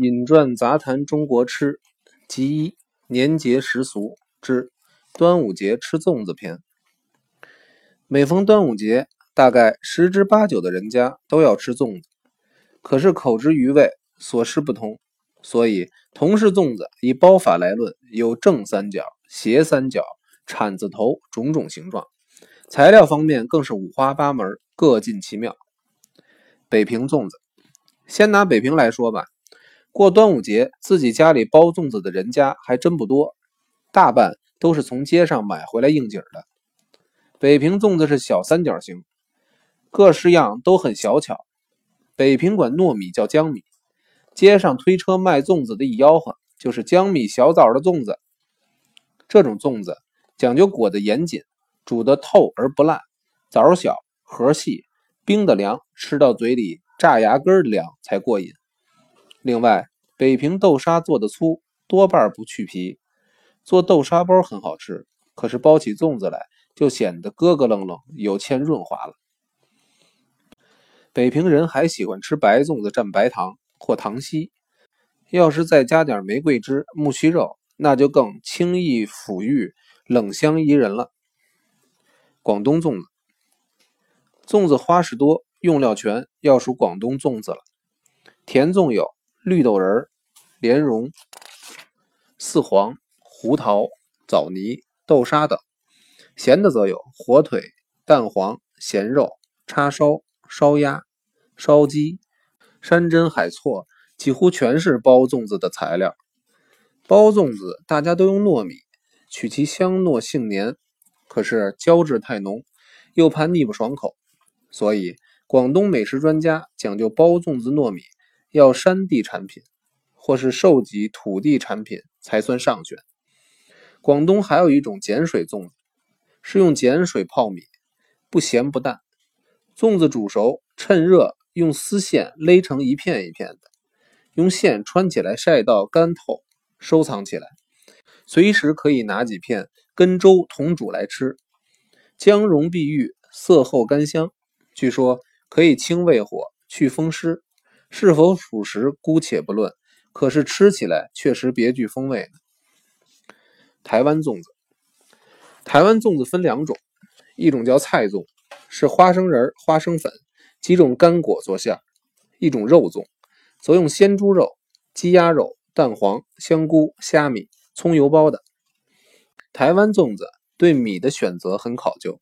引传杂谈中国吃集一年节时俗之端午节吃粽子篇。每逢端午节，大概十之八九的人家都要吃粽子。可是口之余味，所吃不同，所以同是粽子，以包法来论，有正三角、斜三角、铲子头种种形状。材料方面更是五花八门，各尽其妙。北平粽子，先拿北平来说吧。过端午节，自己家里包粽子的人家还真不多，大半都是从街上买回来应景的。北平粽子是小三角形，各式样都很小巧。北平管糯米叫江米，街上推车卖粽子的一吆喝就是江米小枣的粽子。这种粽子讲究裹得严谨，煮得透而不烂，枣小核细，冰的凉，吃到嘴里炸牙根的凉才过瘾。另外，北平豆沙做的粗，多半不去皮，做豆沙包很好吃。可是包起粽子来，就显得咯咯楞楞，有欠润滑了。北平人还喜欢吃白粽子蘸白糖或糖稀，要是再加点玫瑰汁、木须肉，那就更清逸抚育、冷香宜人了。广东粽子，粽子花式多，用料全，要数广东粽子了。甜粽有。绿豆仁、莲蓉、四黄、胡桃、枣泥、豆沙等；咸的则有火腿、蛋黄、咸肉、叉烧、烧鸭、烧鸡、山珍海错，几乎全是包粽子的材料。包粽子大家都用糯米，取其香糯性黏，可是胶质太浓，又怕腻不爽口，所以广东美食专家讲究包粽子糯米。要山地产品，或是受给土地产品才算上选。广东还有一种碱水粽子，是用碱水泡米，不咸不淡。粽子煮熟，趁热用丝线勒成一片一片的，用线穿起来晒到干透，收藏起来，随时可以拿几片跟粥同煮来吃。姜蓉碧玉，色厚甘香，据说可以清胃火、去风湿。是否属实，姑且不论。可是吃起来确实别具风味台湾粽子，台湾粽子分两种，一种叫菜粽，是花生仁、花生粉几种干果做馅；一种肉粽，则用鲜猪肉、鸡鸭肉、蛋黄、香菇、虾米、葱油包的。台湾粽子对米的选择很考究，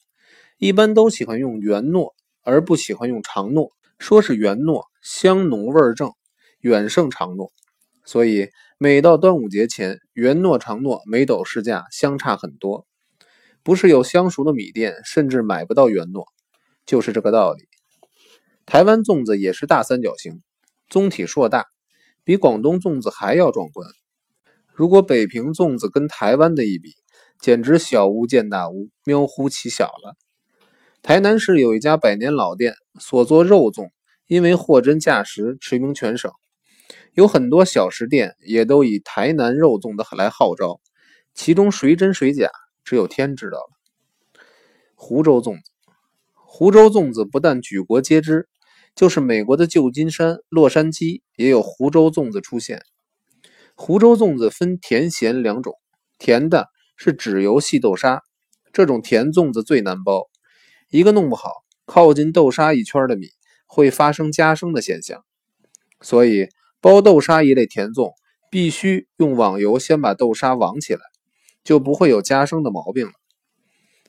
一般都喜欢用圆糯，而不喜欢用长糯。说是圆糯。香浓味正，远胜长糯，所以每到端午节前，圆糯长糯每斗市价相差很多。不是有相熟的米店，甚至买不到圆糯，就是这个道理。台湾粽子也是大三角形，宗体硕大，比广东粽子还要壮观。如果北平粽子跟台湾的一比，简直小巫见大巫，喵乎其小了。台南市有一家百年老店，所做肉粽。因为货真价实，驰名全省，有很多小食店也都以台南肉粽的来号召，其中谁真谁假，只有天知道了。湖州粽子，湖州粽子不但举国皆知，就是美国的旧金山、洛杉矶也有湖州粽子出现。湖州粽子分甜咸两种，甜的是脂油细豆沙，这种甜粽子最难包，一个弄不好，靠近豆沙一圈的米。会发生夹生的现象，所以包豆沙一类甜粽必须用网油先把豆沙网起来，就不会有夹生的毛病了。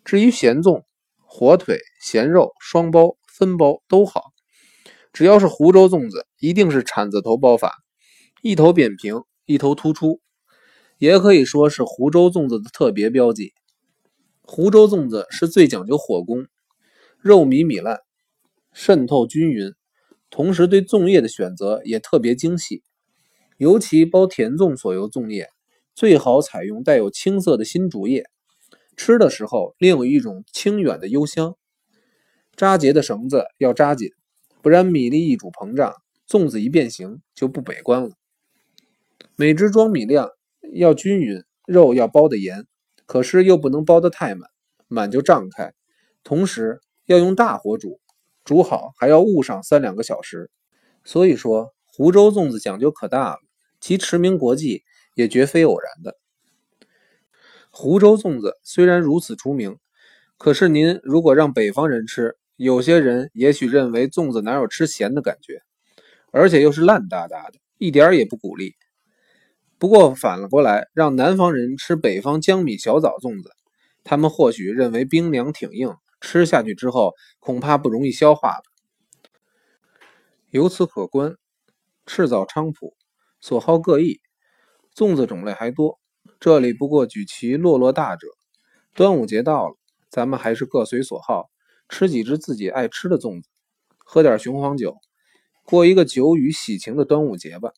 至于咸粽，火腿、咸肉、双包、分包都好，只要是湖州粽子，一定是铲子头包法，一头扁平，一头突出，也可以说是湖州粽子的特别标记。湖州粽子是最讲究火功，肉米米烂。渗透均匀，同时对粽叶的选择也特别精细，尤其包甜粽所用粽叶，最好采用带有青色的新竹叶，吃的时候另有一种清远的幽香。扎结的绳子要扎紧，不然米粒一煮膨胀，粽子一变形就不美观了。每只装米量要均匀，肉要包得严，可是又不能包得太满，满就胀开，同时要用大火煮。煮好还要焐上三两个小时，所以说湖州粽子讲究可大了，其驰名国际也绝非偶然的。湖州粽子虽然如此出名，可是您如果让北方人吃，有些人也许认为粽子哪有吃咸的感觉，而且又是烂哒哒的，一点也不鼓励。不过反过来，让南方人吃北方江米小枣粽子，他们或许认为冰凉挺硬，吃下去之后恐怕不容易消化了。由此可观，赤枣菖蒲所好各异，粽子种类还多。这里不过举其落落大者。端午节到了，咱们还是各随所好，吃几只自己爱吃的粽子，喝点雄黄酒，过一个酒与喜庆的端午节吧。